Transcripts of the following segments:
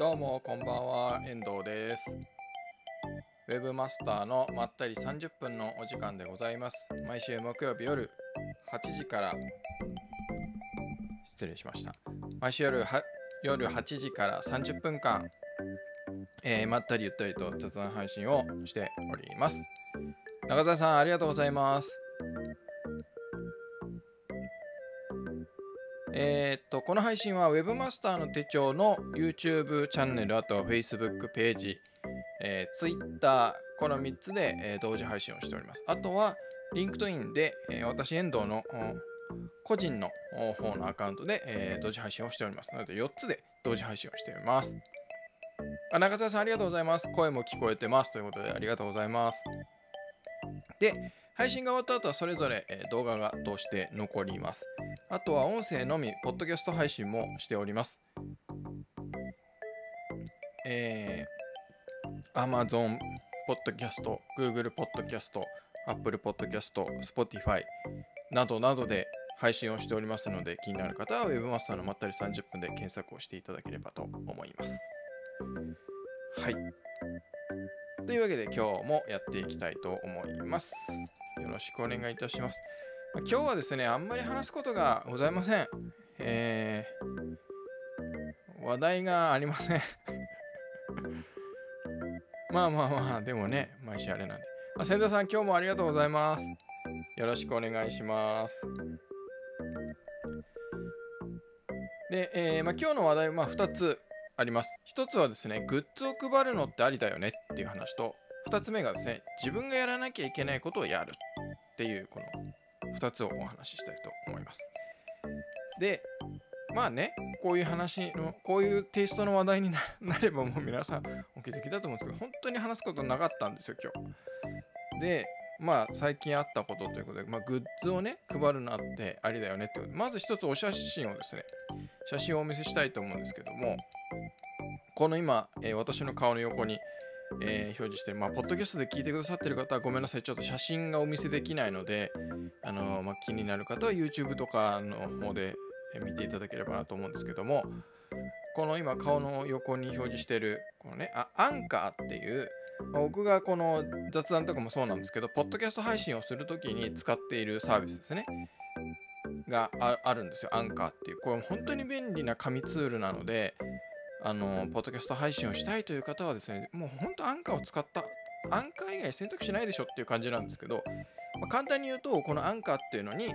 どうもこんばんは遠藤です。ウェブマスターのまったり30分のお時間でございます。毎週木曜日夜8時から。失礼しました。毎週夜は夜8時から30分間、えー、まったりゆったりと雑談配信をしております。中澤さんありがとうございます。えー、っと、この配信は Webmaster の手帳の YouTube チャンネル、あとは Facebook ページ、えー、Twitter、この3つで、えー、同時配信をしております。あとは、LinkedIn で、えー、私、遠藤の個人の方のアカウントで、えー、同時配信をしております。なので、4つで同時配信をしております。あ中澤さん、ありがとうございます。声も聞こえてます。ということで、ありがとうございます。で、配信が終わった後はそれぞれ、動画が通して残ります。あとは音声のみ、ポッドキャスト配信もしております。えー、Amazon Podcast、Google Podcast、Apple Podcast、Spotify などなどで配信をしておりますので、気になる方は Webmaster のまったり30分で検索をしていただければと思います。はい。というわけで今日もやっていきたいと思います。よろしくお願いいたします。今日はですね、あんまり話すことがございません。えー、話題がありません まあまあまあ、でもね、毎週あれなんで。あ、千田さん、今日もありがとうございます。よろしくお願いします。で、えー、まあ、今日の話題は、まあ、2つあります。1つはですね、グッズを配るのってありだよねっていう話と、2つ目がですね、自分がやらなきゃいけないことをやるっていう、この2つをお話ししたいと思います。で、まあね、こういう話の、こういうテイストの話題に なればもう皆さんお気づきだと思うんですけど、本当に話すことなかったんですよ、今日。で、まあ最近あったことということで、まあ、グッズをね、配るのあってありだよねってことで、まず一つお写真をですね、写真をお見せしたいと思うんですけども、この今、えー、私の顔の横に、えー、表示してる、まあ、ポッドキャストで聞いてくださってる方はごめんなさい、ちょっと写真がお見せできないので、あのー、まあ、気になる方は YouTube とかの方で見ていただければなと思うんですけども、この今顔の横に表示してる、このね、あアンカーっていう、まあ、僕がこの雑談とかもそうなんですけど、ポッドキャスト配信をするときに使っているサービスですね。があるんですよ、アンカーっていう。これ本当に便利な紙ツールなので、あの、ポッドキャスト配信をしたいという方はですね、もう本当アンカーを使った、アンカー以外選択肢ないでしょっていう感じなんですけど、まあ、簡単に言うと、このアンカーっていうのに、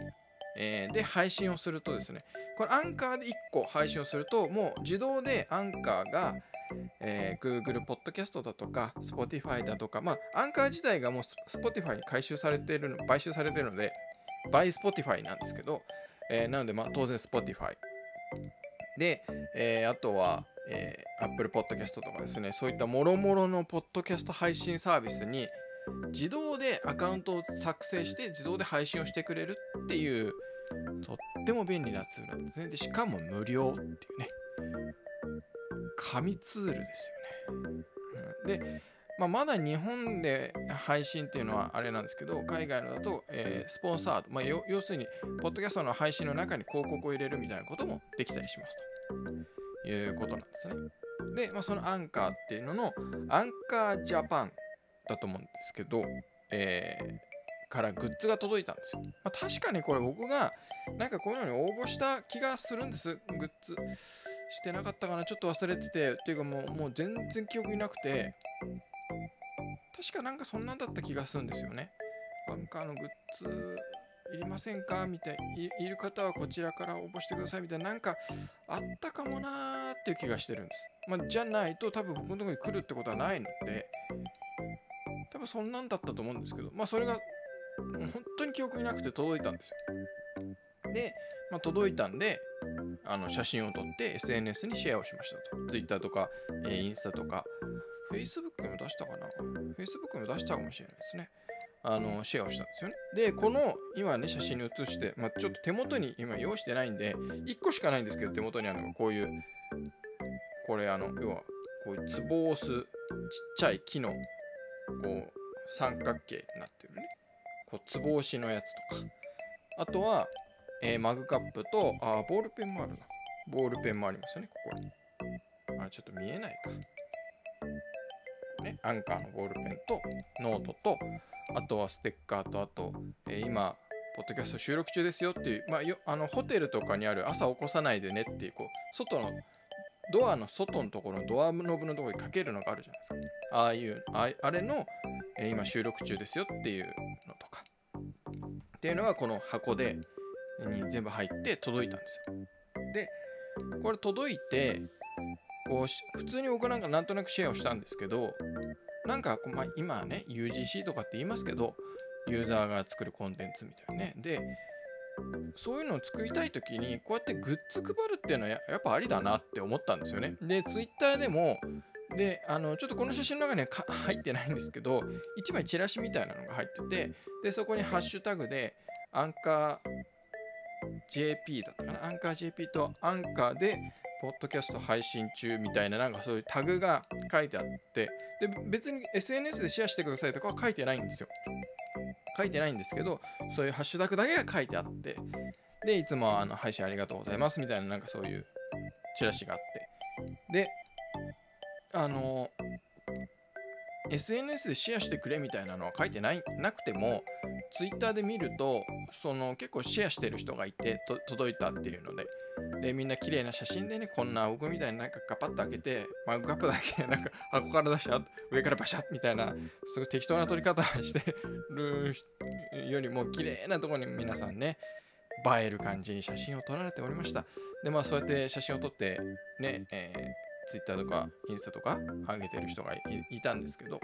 えー、で配信をするとですね、これアンカーで1個配信をすると、もう自動でアンカーが、えー、Google Podcast だとか Spotify だとか、まあ、アンカー自体がもう Spotify に回収されているの、買収されているので、by Spotify なんですけど、えー、なので、まあ、当然 Spotify。で、えー、あとは、えー、Apple Podcast とかですね、そういったもろもろのポッドキャスト配信サービスに自動でアカウントを作成して自動で配信をしてくれるっていうとっても便利なツールなんですね。でしかも無料っていうね、紙ツールですよね。うん、で、まあ、まだ日本で配信っていうのはあれなんですけど、海外のだと、えー、スポンサード、まあ、要するに、ポッドキャストの配信の中に広告を入れるみたいなこともできたりしますということなんですね。で、まあ、そのアンカーっていうのの、アンカージャパンだと思うんですけど、えー、からグッズが届いたんですよ。まあ、確かにこれ僕がなんかこういうのに応募した気がするんです、グッズ。してなかったかな、ちょっと忘れてて、っていうかもうもう全然記憶になくて、確かなんかそんなんだった気がするんですよね。アンカーのグッズいりませんか？みたいい。いる方はこちらから応募してくださいみたいな、なんかあったかもなーっていう気がしてるんです。まあ、じゃないと多分僕のところに来るってことはないので、多分そんなんだったと思うんですけど、まあそれが本当に記憶になくて届いたんですよ。で、まあ、届いたんで、あの写真を撮って SNS にシェアをしましたと。Twitter とか、えー、インスタとか、Facebook にも出したかな ?Facebook も出したかもしれないですね。あの、シェアをしたんですよね。で、この、今ね、写真に写して、まあ、ちょっと手元に今用意してないんで、1個しかないんですけど、手元にあるのがこういう、これ、あの、要は、こういう壺を押すちっちゃい木の、こう、三角形になってるね。こう、壺押しのやつとか。あとは、えー、マグカップと、あ、ボールペンもあるな。ボールペンもありますよね、ここに。あちょっと見えないか。ね、アンカーのボールペンとノートとあとはステッカーとあと、えー、今ポッドキャスト収録中ですよっていう、まあ、よあのホテルとかにある朝起こさないでねっていうこう外のドアの外のところのドアノブのところにかけるのがあるじゃないですか。ああいうああれの、えー、今収録中ですよっていうのとかっていうのがこの箱でに全部入って届いたんですよ。でこれ届いてこう普通に僕なんかなんとなくシェアをしたんですけどなんか、まあ、今はね UGC とかって言いますけどユーザーが作るコンテンツみたいなね。でそういうのを作りたい時にこうやってグッズ配るっていうのはやっぱありだなって思ったんですよね。で Twitter でもであのちょっとこの写真の中には入ってないんですけど1枚チラシみたいなのが入っててでそこにハッシュタグでアンカー JP だったかな？アンカー JP とアンカーでポッドキャスト配信中みたいななんかそういうタグが書いてあってで別に SNS でシェアしてくださいとかは書いてないんですよ。書いてないんですけどそういうハッシュタグだけが書いてあってでいつもあの配信ありがとうございますみたいななんかそういうチラシがあって。であの SNS でシェアしてくれみたいなのは書いてないなくても Twitter で見るとその結構シェアしてる人がいて届いたっていうのででみんな綺麗な写真でねこんな僕みたいになんかガパッと開けてマグカップだけ なんか箱から出して上からバシャッみたいなすごい適当な撮り方してるよりも綺麗なとこに皆さんね映える感じに写真を撮られておりました。でまあそうやって写真を撮ってね、えー、Twitter とかインスタとか上げてる人がいたんですけど。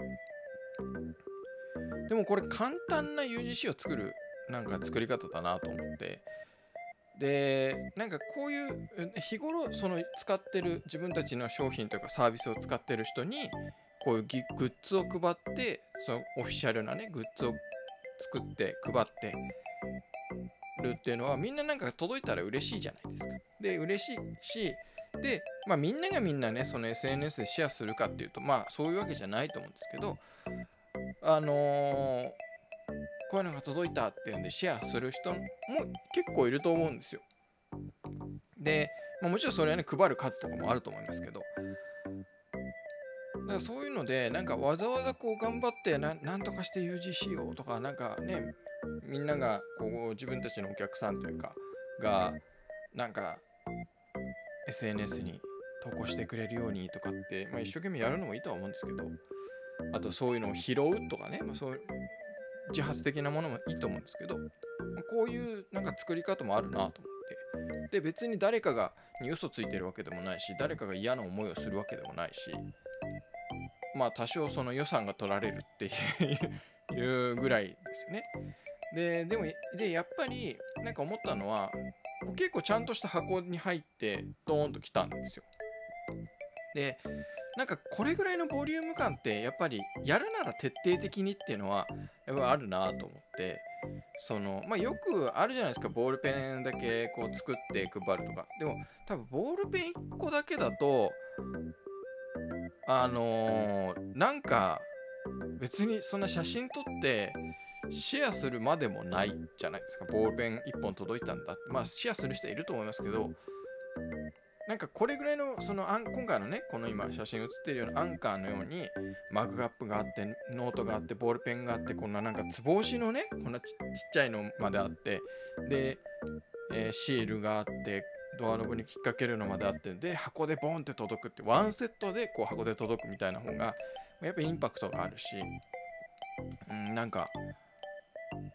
でもこれ簡単な UGC を作るなんか作り方だなと思って。でなんかこういう日頃その使ってる自分たちの商品というかサービスを使ってる人にこういうグッズを配ってそのオフィシャルなねグッズを作って配ってるっていうのはみんななんか届いたら嬉しいじゃないですか。で嬉しいしでまあみんながみんなねその SNS でシェアするかっていうとまあそういうわけじゃないと思うんですけどあのーこういうのが届いたっていうんでシェアする人も結構いると思うんですよ。で、まあ、もちろんそれはね配る数とかもあると思いますけどだからそういうのでなんかわざわざこう頑張ってなんとかして UG しようとかなんかねみんながこう自分たちのお客さんというかがなんか SNS に投稿してくれるようにとかって、まあ、一生懸命やるのもいいとは思うんですけどあとそういうのを拾うとかね、まあ、そう自発的なものもいいと思うんですけどこういうなんか作り方もあるなと思って。で別に誰かがに嘘ついてるわけでもないし誰かが嫌な思いをするわけでもないしまあ多少その予算が取られるっていうぐらいですよね。ででもでやっぱりなんか思ったのは結構ちゃんとした箱に入ってドーンと来たんですよ。でなんかこれぐらいのボリューム感ってやっぱりやるなら徹底的にっていうのはやっぱあるなと思ってそのまあよくあるじゃないですかボールペンだけこう作って配るとか。でも多分ボールペン1個だけだとあのー、なんか別にそんな写真撮ってシェアするまでもないじゃないですか。ボールペン1本届いたんだまあシェアする人いると思いますけどなんかこれぐらいのその今回のねこの今写真写ってるようなアンカーのようにマグカップがあってノートがあってボールペンがあってこんななんかつぼ押しのねこんなちっちゃいのまであってで、えー、シールがあってドアノブに引っ掛けるのまであってで箱でボンって届くってワンセットでこう箱で届くみたいな方がやっぱインパクトがあるし、うん、なんか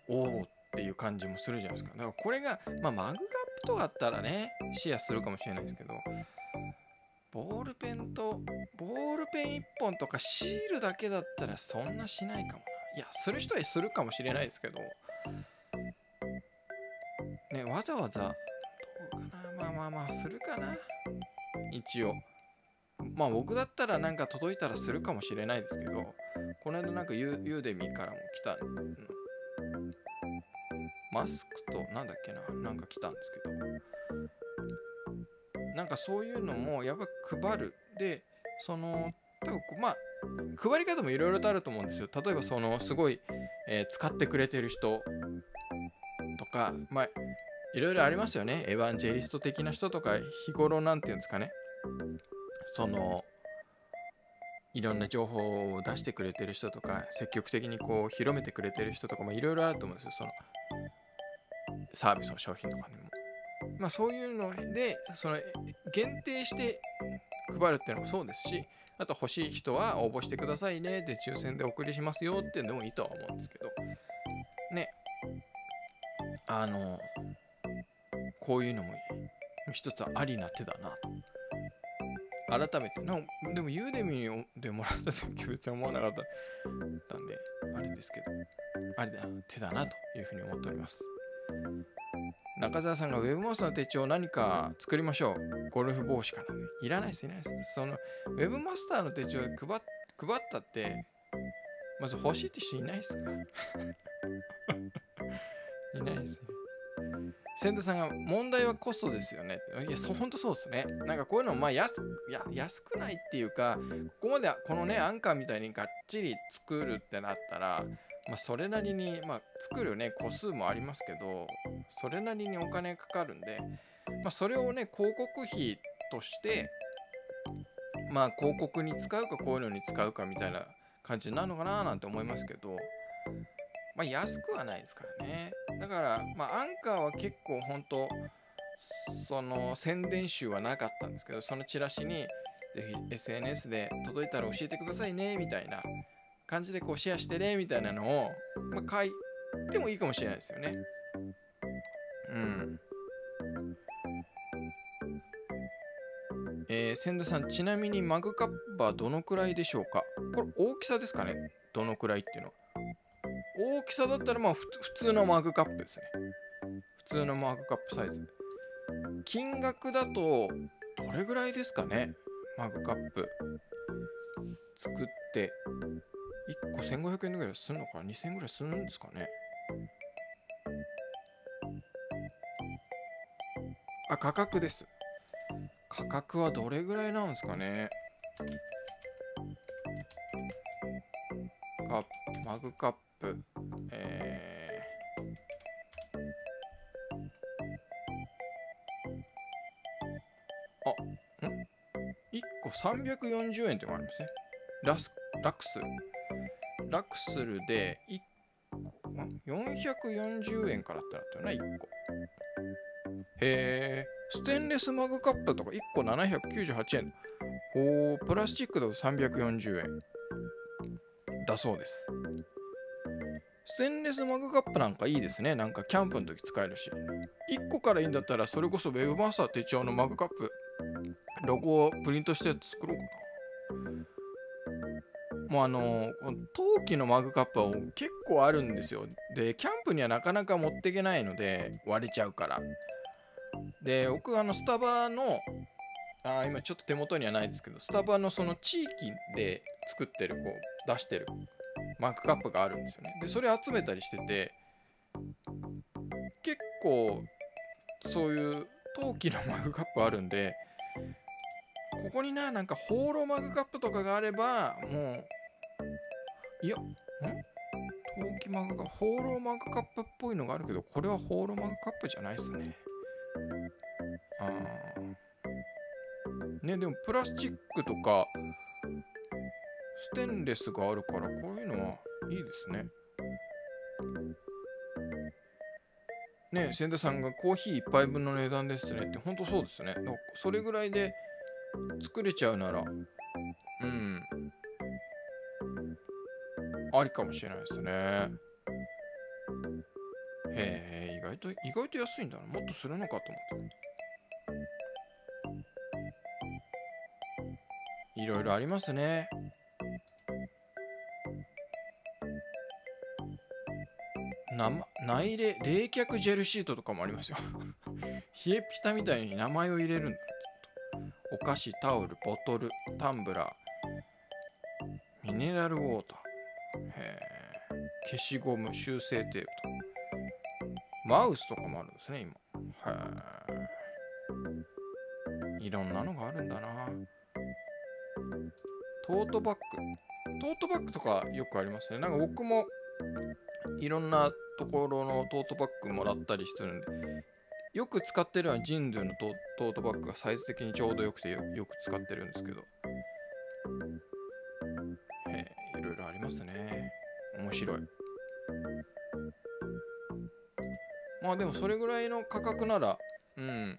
おおっていう感じもするじゃないですか。だからこれが、まあ、マグカップとかあったらねシェアするかもしれないですけどボールペンとボールペン1本とかシールだけだったらそんなしないかもな。いやする人はするかもしれないですけどねわざわざどうかな。まあまあまあするかな。一応。まあ僕だったらなんか届いたらするかもしれないですけどこの間なんかユーデミーからも来たマスクとなんだっけななんか来たんですけど。なんかそういうのもやっぱ配る。でその多分まあ配り方もいろいろとあると思うんですよ。例えばそのすごい、えー、使ってくれてる人とかまあいろいろありますよね。エヴァンジェリスト的な人とか日頃なんていうんですかね。そのいろんな情報を出してくれてる人とか積極的にこう広めてくれてる人とかもいろいろあると思うんですよ。そのサービスの商品とかにも。まあそういうのでその限定して配るっていうのもそうですしあと欲しい人は応募してくださいねで抽選でお送りしますよっていうのもいいとは思うんですけど。ね。あのこういうのも一つありな手だなと。改めて。なでもユーデミーでもらった時別に思わなかった。んであれですけど。ありな手だなというふうに思っております。中澤さんが Web マスターの手帳何か作りましょうゴルフ帽子かな。いらないです、いらないです。その Web マスターの手帳配配ったってまず欲しいって人いないっすか？いないっすね。千田さんが問題はコストですよね。いや、そ本当そうですね。なんかこういうのまあ安や安くないっていうか、ここまでこのね、アンカーみたいにがっちり作るってなったら、まあ、それなりに、まあ、作るね、個数もありますけど、それなりにお金かかるんで、まあ、それをね、広告費として、まあ、広告に使うか、こういうのに使うかみたいな感じになるのかななんて思いますけど、まあ、安くはないですからね。だから、まあ、アンカーは結構本当その宣伝集はなかったんですけど、そのチラシに、ぜひ SNS で届いたら教えてくださいね、みたいな感じでこうシェアしてね、みたいなのを、まあ、書いてもいいかもしれないですよね。うん。えー、千田さん、ちなみにマグカップはどのくらいでしょうか？これ大きさですかね？どのくらいっていうのは。大きさだったらまあ普通のマグカップですね。普通のマグカップサイズ。金額だとどれぐらいですかね？マグカップ。作って1個1500円ぐらいするのかな ?2000 円ぐらいするんですかね？あ、価格です。価格はどれぐらいなんですかね？カマグカップ、えー、あ、ん ?1 個340円ってのがありますね。ラス、ラクスル。ラクスルで1個、440円からってなったよな、1個。へえ、ステンレスマグカップとか1個798円。ほう、プラスチックだと340円。だそうです。ステンレスマグカップなんかいいですね。なんかキャンプの時使えるし。1個からいいんだったら、それこそ Web マスター手帳のマグカップ、ロゴをプリントして作ろうか。もうあの陶器のマグカップは結構あるんですよ。で、キャンプにはなかなか持っていけないので、割れちゃうから。で、僕あのスタバの、あ今ちょっと手元にはないですけど、スタバのその地域で作ってる、こう、出してるマグカップがあるんですよね。で、それ集めたりしてて、結構、そういう陶器のマグカップあるんで、ここにな、なんかホーローマグカップとかがあれば、もう、いや、ん？陶器マグカップ、ホーローマグカップっぽいのがあるけど、これはホーローマグカップじゃないっすね。あね、でもプラスチックとか、ステンレスがあるから、こういうのはいいですね。ね、千田さんがコーヒー1杯分の値段ですねって、ほんとそうですね。それぐらいで作れちゃうなら、うん。ありかもしれないですね。へえ、意外と、意外と安いんだな。もっとするのかと思って。いろいろありますね。生内冷冷却ジェルシートとかもありますよ 冷えピタみたいに名前を入れるんだお菓子タオルボトルタンブラーミネラルウォーターへ消しゴム修正テープと。マウスとかもあるんですね今。へえいろんなのがあるんだな。トートバッグ。トートバッグとかよくありますね。なんか僕もいろんなところのトートバッグもらったりしてるんでよく使ってるのはジンドゥのトトートバッグがサイズ的にちょうどよくてよよく使ってるんですけど。えーいろいろありますね。面白い。まあでもそれぐらいの価格ならうん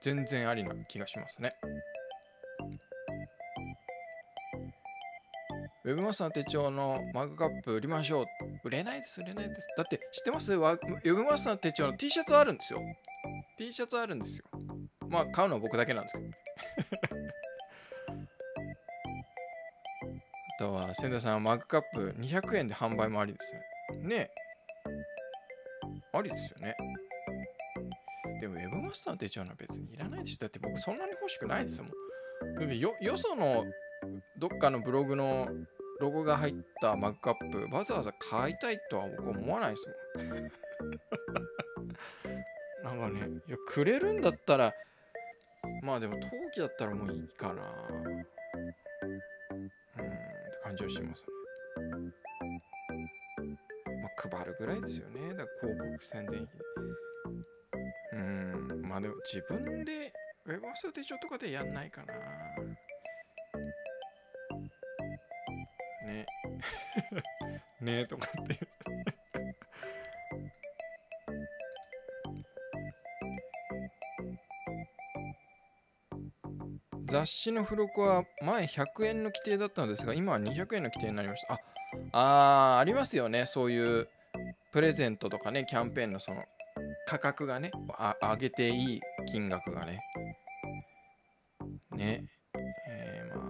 全然ありな気がしますねウェブマスターの手帳のマグカップ売りましょう。売れないです、売れないです。だって知ってます？わウェブマスターの手帳の T シャツあるんですよ。T シャツあるんですよ。まあ買うのは僕だけなんですけどね。あとは、千田さん、マグカップ200円で販売もありですよね。ねえありですよね。でも、ウェブマスターの手帳のは別にいらないでしょ。だって僕そんなに欲しくないですもん。よよそのどっかのブログのロゴが入ったマグカップわざわざ買いたいとは僕思わないですもん なんかねいやくれるんだったらまあでも陶器だったらもういいかなうんって感じはします配るぐらいですよね。だから広告宣伝費。うん。まあでも自分でウェブマスター手帳とかでやんないかな。ね。ねえとかって。雑誌の付録は前100円の規定だったのですが今は200円の規定になりました。ああーありますよね。そういうプレゼントとかねキャンペーンのその価格がねあ上げていい金額がね。ね。えー、まあ。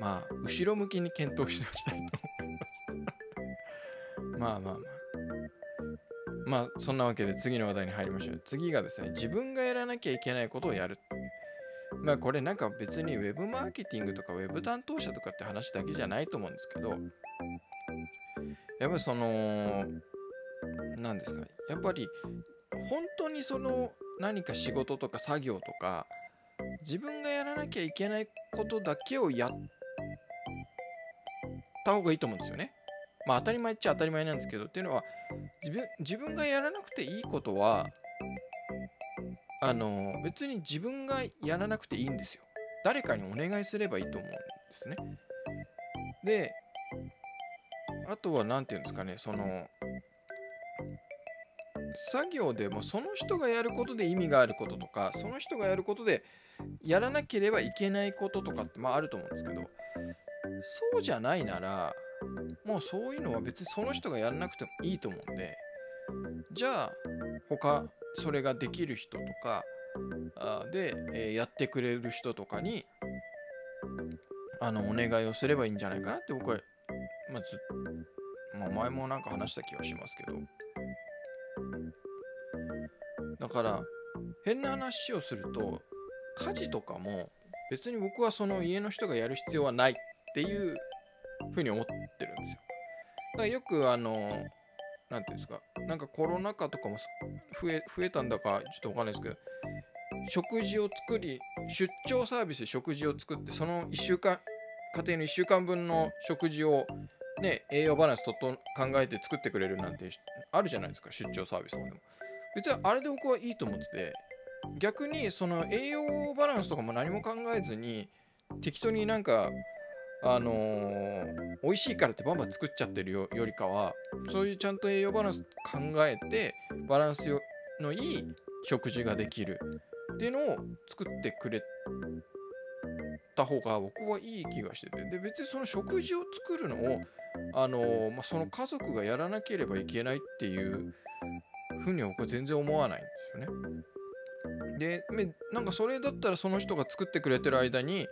まあ後ろ向きに検討しておきたいと思います。まあまあまあ。まあそんなわけで次の話題に入りましょう。次がですね自分がやらなきゃいけないことをやる。まあこれなんか別にウェブマーケティングとかウェブ担当者とかって話だけじゃないと思うんですけどやっぱりその何ですかやっぱり本当にその何か仕事とか作業とか自分がやらなきゃいけないことだけをやった方がいいと思うんですよね。まあ当たり前っちゃ当たり前なんですけどっていうのは自分自分がやらなくていいことはあの別に自分がやらなくていいんですよ。誰かにお願いすればいいと思うんですね。であとは何て言うんですかねその作業でもその人がやることで意味があることとかその人がやることでやらなければいけないこととかってまああると思うんですけどそうじゃないならもうそういうのは別にその人がやらなくてもいいと思うんでじゃあ他それができる人とかあで、えやってくれる人とかにあのお願いをすればいいんじゃないかなって僕は、まあずまあ、前もなんか話した気はしますけどだから変な話をすると家事とかも別に僕はその家の人がやる必要はないっていうふうに思ってるんですよ。だからよくあの何ていうんですかなんかコロナ禍とかも増え増えたんだかちょっとわかんないですけど食事を作り出張サービスで食事を作ってその1週間家庭の1週間分の食事をね栄養バランスとと考えて作ってくれるなんてあるじゃないですか出張サービスとかでも。別にあれで僕はいいと思ってて逆にその栄養バランスとかも何も考えずに適当になんかあのー美味しいからってバンバン作っちゃってるよよりかはそういうちゃんと栄養バランス考えてバランスよのいい食事ができる。っていうのを作ってくれた方が僕はいい気がしてて。で別にその食事を作るのをあのーまあ、その家族がやらなければいけないっていうふうには僕は全然思わないんですよね。でめなんかそれだったらその人が作ってくれてる間に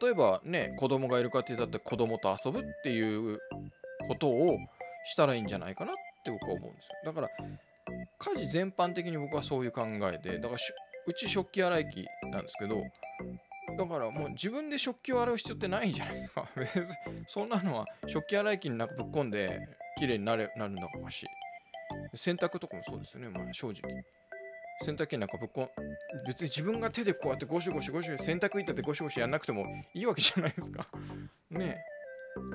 例えばね子供がいる家庭だって子供と遊ぶっていうことをしたらいいんじゃないかなって僕は思うんですよ。だから家事全般的に僕はそういう考えでだからうち食器洗い機なんですけどだからもう自分で食器を洗う必要ってないじゃないですか。別にそんなのは食器洗い機になんかぶっ込んで綺麗になれなるんだからし。洗濯とかもそうですよね、まあ、正直。洗濯機なんかぶっこん別に自分が手でこうやってゴシゴシゴシ洗濯板でゴシゴシやんなくてもいいわけじゃないですか。ねえ。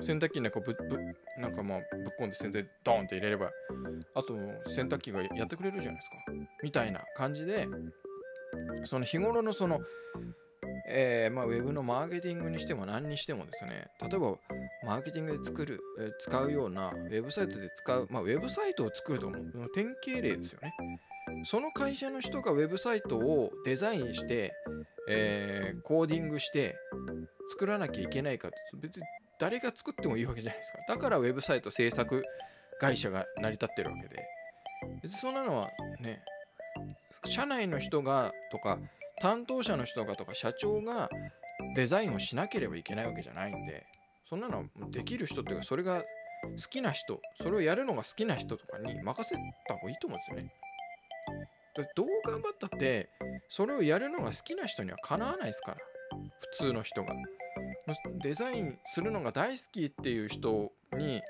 洗濯機になんかぶぶなんかまあぶっ込んで洗剤ドーンって入れればあと洗濯機がやってくれるじゃないですか。みたいな感じでその日頃のそのえ、まあ、ウェブのマーケティングにしても何にしてもですね例えばマーケティングで作る、え、使うようなウェブサイトで使う、まあ、ウェブサイトを作るとの典型例ですよね。その会社の人がウェブサイトをデザインして、えー、コーディングして作らなきゃいけないかって別に誰が作ってもいいわけじゃないですか。だからウェブサイト制作会社が成り立ってるわけで別にそんなのはね社内の人がとか担当者の人がとか社長がデザインをしなければいけないわけじゃないんでそんなのできる人っていうかそれが好きな人それをやるのが好きな人とかに任せた方がいいと思うんですよね。だどう頑張ったってそれをやるのが好きな人にはかなわないですから普通の人が。デザインするのが大好きっていう人に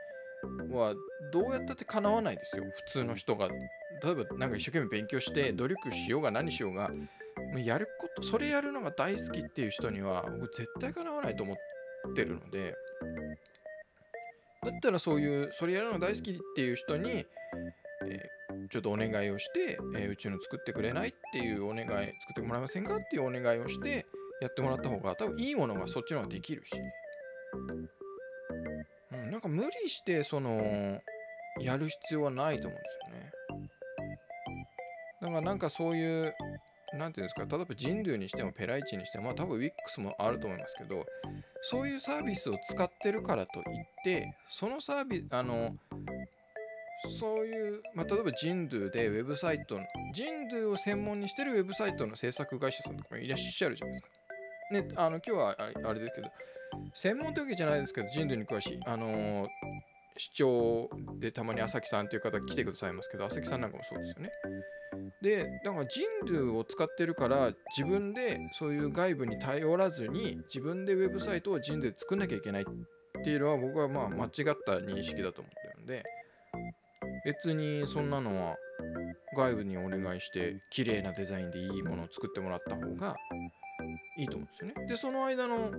はどうやったってかなわないですよ。普通の人が。例えば何か一生懸命勉強して努力しようが何しようがやることそれやるのが大好きっていう人には僕絶対かなわないと思ってるので。だったらそういうそれやるの大好きっていう人に、えー、ちょっとお願いをして、えー、うちの作ってくれないっていうお願い作ってもらえませんかっていうお願いをしてやってもらった方が多分いいものがそっちの方ができるし、か無理してそのやる必要はないと思うんですよねだからなんかそういう何ていうんですか例えば人類にしてもペライチにしても、まあ、多分 WIX もあると思いますけどそういうサービスを使ってるからといってそのサービスあのそういう、まあ、例えば人類でウェブサイト人類を専門にしてるウェブサイトの制作会社さんとかもいらっしゃるじゃないですか。ね、あの今日はあれですけど専門というわけじゃないですけど人類に詳しいあのー、市長でたまに朝木さんという方来てくださいますけど朝木さんなんかもそうですよね。でだから人類を使ってるから自分でそういう外部に頼らずに自分でウェブサイトを人類で作んなきゃいけないっていうのは僕はまあ間違った認識だと思ってるんで別にそんなのは外部にお願いして綺麗なデザインでいいものを作ってもらった方がいいと思うんですよね。でその間の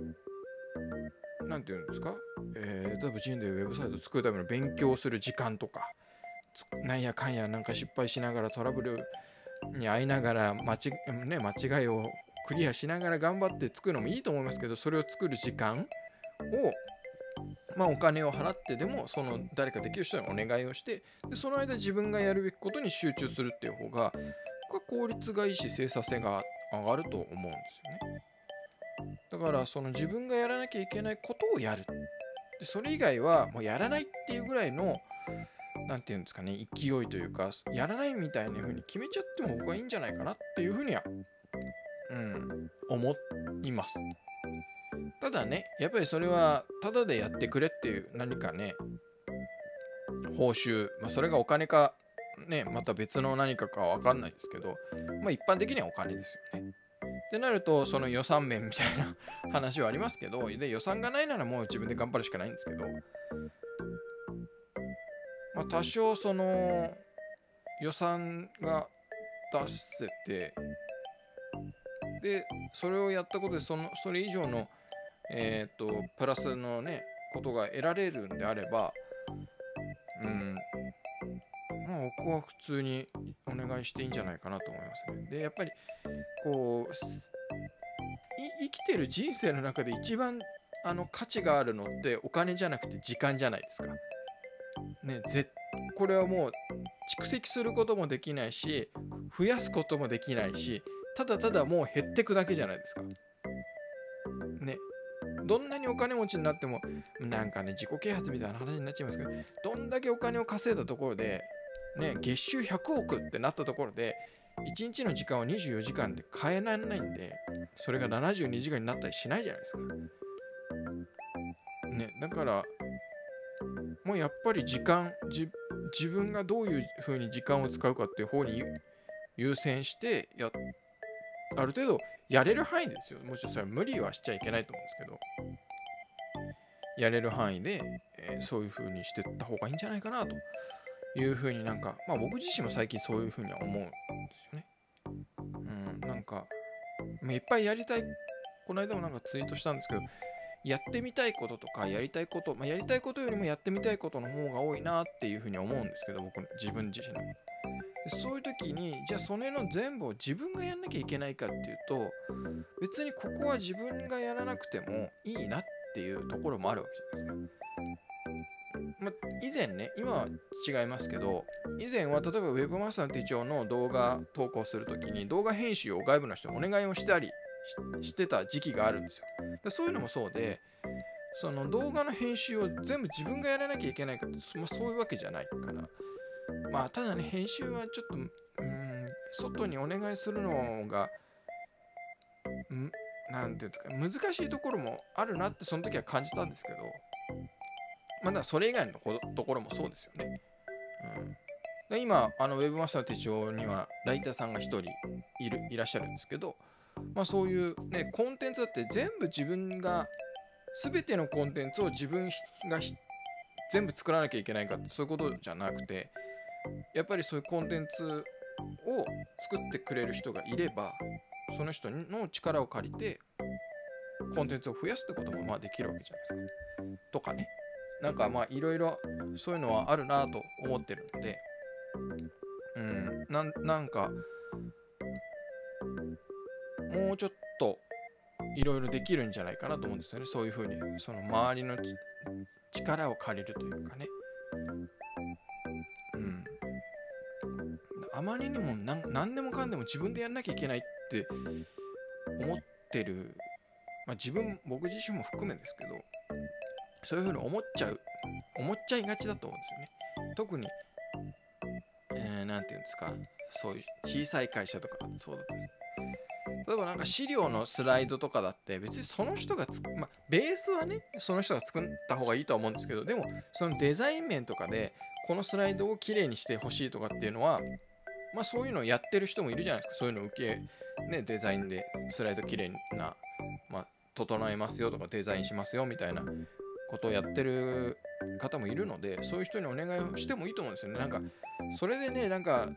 何て言うんですか、えー、例えば人類ウェブサイトを作るための勉強する時間とかなんやかんやなんか失敗しながらトラブルに遭いながら間違,、ね、間違いをクリアしながら頑張って作るのもいいと思いますけどそれを作る時間をまあお金を払ってでもその誰かできる人にお願いをしてでその間自分がやるべきことに集中するっていう方が効率がいいし生産性が上がると思うんですよね。だからその自分がやらなきゃいけないことをやる。でそれ以外はもうやらないっていうぐらいの何て言うんですかね勢いというかやらないみたいな風に決めちゃっても僕はいいんじゃないかなっていう風にはうん思います。ただねやっぱりそれはただでやってくれっていう何かね報酬、まあ、それがお金かねまた別の何かかは分かんないですけどまあ一般的にはお金ですよねってなるとその予算面みたいな話はありますけどで予算がないならもう自分で頑張るしかないんですけどまあ、多少その予算が出せてでそれをやったことでそのそれ以上のえっ、ー、とプラスのねことが得られるんであればうん。まあ僕は普通にお願いしていいんじゃないかなと思いますね。でやっぱりこう生きてる人生の中で一番あの価値があるのってお金じゃなくて時間じゃないですか。ね、ぜこれはもう蓄積することもできないし増やすこともできないしただただもう減ってくだけじゃないですか。ねどんなにお金持ちになってもなんかね自己啓発みたいな話になっちゃいますけどどんだけお金を稼いだところでね月収100億ってなったところで1日の時間は24時間で変えられないんでそれが72時間になったりしないじゃないですか。ねだからもうやっぱり時間自分がどういうふうに時間を使うかっていう方に優先してやある程度やれる範囲ですよ。もちろんそれは無理はしちゃいけないと思うんですけど。やれる範囲で、えー、そういうふうにしてった方がいいんじゃないかなというふうになんかまあ僕自身も最近そういうふうには思うか、まあ、いっぱいやりたいこの間もなんかツイートしたんですけどやってみたいこととかやりたいこと、まあ、やりたいことよりもやってみたいことの方が多いなっていうふうに思うんですけど僕自分自身のそういう時にじゃあそれの全部を自分がやんなきゃいけないかっていうと別にここは自分がやらなくてもいいなっていうところもあるわけじゃないですか。ま以前ね今は違いますけど以前は例えば Webmaster の手帳の動画投稿する時に動画編集を外部の人にお願いをしたりしてた時期があるんですよ。でそういうのもそうでその動画の編集を全部自分がやらなきゃいけないかって、まあ、そういうわけじゃないからまあただね編集はちょっとうん外にお願いするのがんなんていうか難しいところもあるなってその時は感じたんですけどまだそれ以外のところもそうですよね。うんで今あのウェブマスター手帳にはライターさんが1人いるいらっしゃるんですけど、まあ、そういう、ね、コンテンツだって全部自分が全てのコンテンツを自分が全部作らなきゃいけないかってそういうことじゃなくてやっぱりそういうコンテンツを作ってくれる人がいればその人の力を借りてコンテンツを増やすってこともまあできるわけじゃないですか。とかねなんかまあいろいろそういうのはあるなと思ってるのでうんななんかもうちょっといろいろできるんじゃないかなと思うんですよね。そういうふうにその周りの力を借りるというかね。うん。あまりにも何でもかんでも自分でやんなきゃいけないって思ってるまあ自分僕自身も含めですけどそういうふうに思っちゃう思っちゃいがちだと思うんですよね。特に何、えー、て言うんですかそういう小さい会社とかそうだったんです例えばなんか資料のスライドとかだって別にその人がつまあベースはねその人が作った方がいいとは思うんですけどでもそのデザイン面とかでこのスライドをきれいにしてほしいとかっていうのはまあそういうのをやってる人もいるじゃないですか。そういうのを受けねデザインでスライドきれいなまあ整えますよとかデザインしますよみたいなことをやってる方もいるのでそういう人にお願いをしてもいいと思うんですよね。なんかそれでねなんか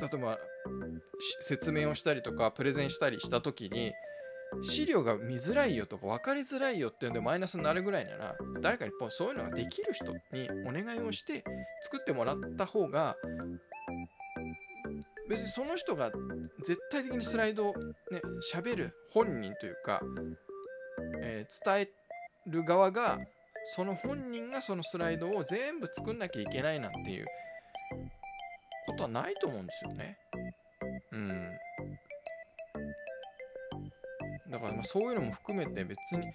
例えば説明をしたりとかプレゼンしたりした時に資料が見づらいよとか分かりづらいよっていうのでマイナスになるぐらいなら誰かにそういうのができる人にお願いをして作ってもらった方が別にその人が絶対的にスライドをね喋る本人というか、えー、伝える側がその本人がそのスライドを全部作んなきゃいけないなんていうことはないと思うんですよね。うん。だからまあそういうのも含めて別に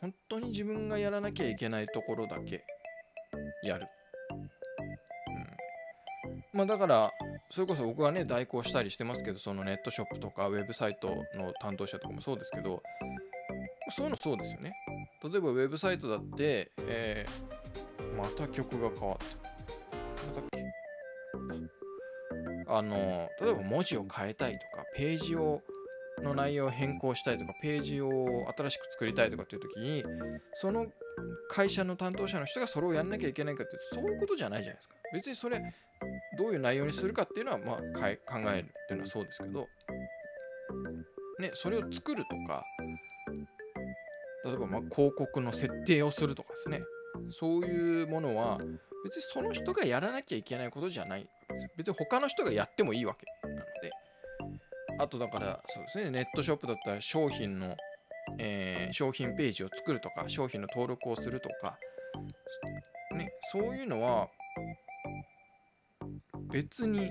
本当に自分がやらなきゃいけないところだけやる。うん。まあだからそれこそ僕はね代行したりしてますけどそのネットショップとかウェブサイトの担当者とかもそうですけどそういうのそうですよね。例えばウェブサイトだって、えー、また曲が変わった。またっけあの例えば文字を変えたいとかページをの内容を変更したいとかページを新しく作りたいとかっていう時にその会社の担当者の人がそれをやんなきゃいけないかってそういうことじゃないじゃないですか別にそれどういう内容にするかっていうのはまあ考えるっていうのはそうですけどねそれを作るとか例えばま広告の設定をするとかですね。そういうものは別にその人がやらなきゃいけないことじゃない別に他の人がやってもいいわけなので。あとだからそうですね。ネットショップだったら商品の、えー、商品ページを作るとか商品の登録をするとか。ねそういうのは別に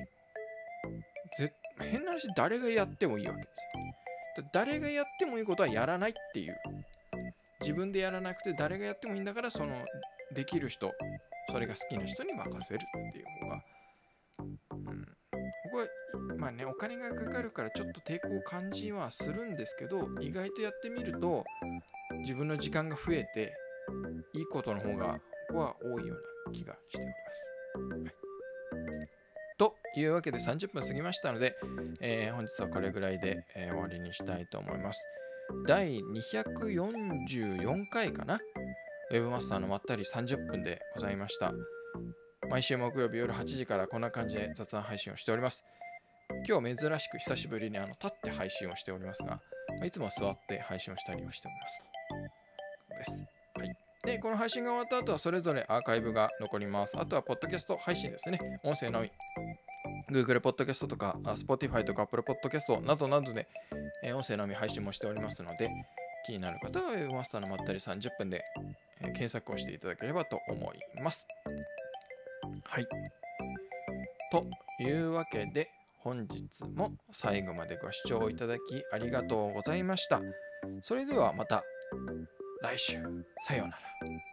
ぜ変な話誰がやってもいいわけですよ。誰がやってもいいことはやらないっていう自分でやらなくて誰がやってもいいんだからそのできる人それが好きな人に任せるっていう方が、うん、僕はまあねお金がかかるからちょっと抵抗を感じはするんですけど意外とやってみると自分の時間が増えていいことの方が僕は多いような気がしております。はいというわけで30分過ぎましたので、えー、本日はこれぐらいで、えー、終わりにしたいと思います。第244回かな Webmaster のまったり30分でございました。毎週木曜日夜8時からこんな感じで雑談配信をしております。今日珍しく久しぶりにあの立って配信をしておりますが、いつもは座って配信をしたりをしておりますと。です。はい。で、この配信が終わった後はそれぞれアーカイブが残ります。あとは、ポッドキャスト配信ですね。音声のみ。Google Podcast とか、Spotify とか Apple Podcast などなどで、え音声のみ配信もしておりますので、気になる方は Web マスターのまったり30分で、え検索をしていただければと思います。はい。というわけで、本日も最後までご視聴いただきありがとうございました。それではまた来週。さようなら。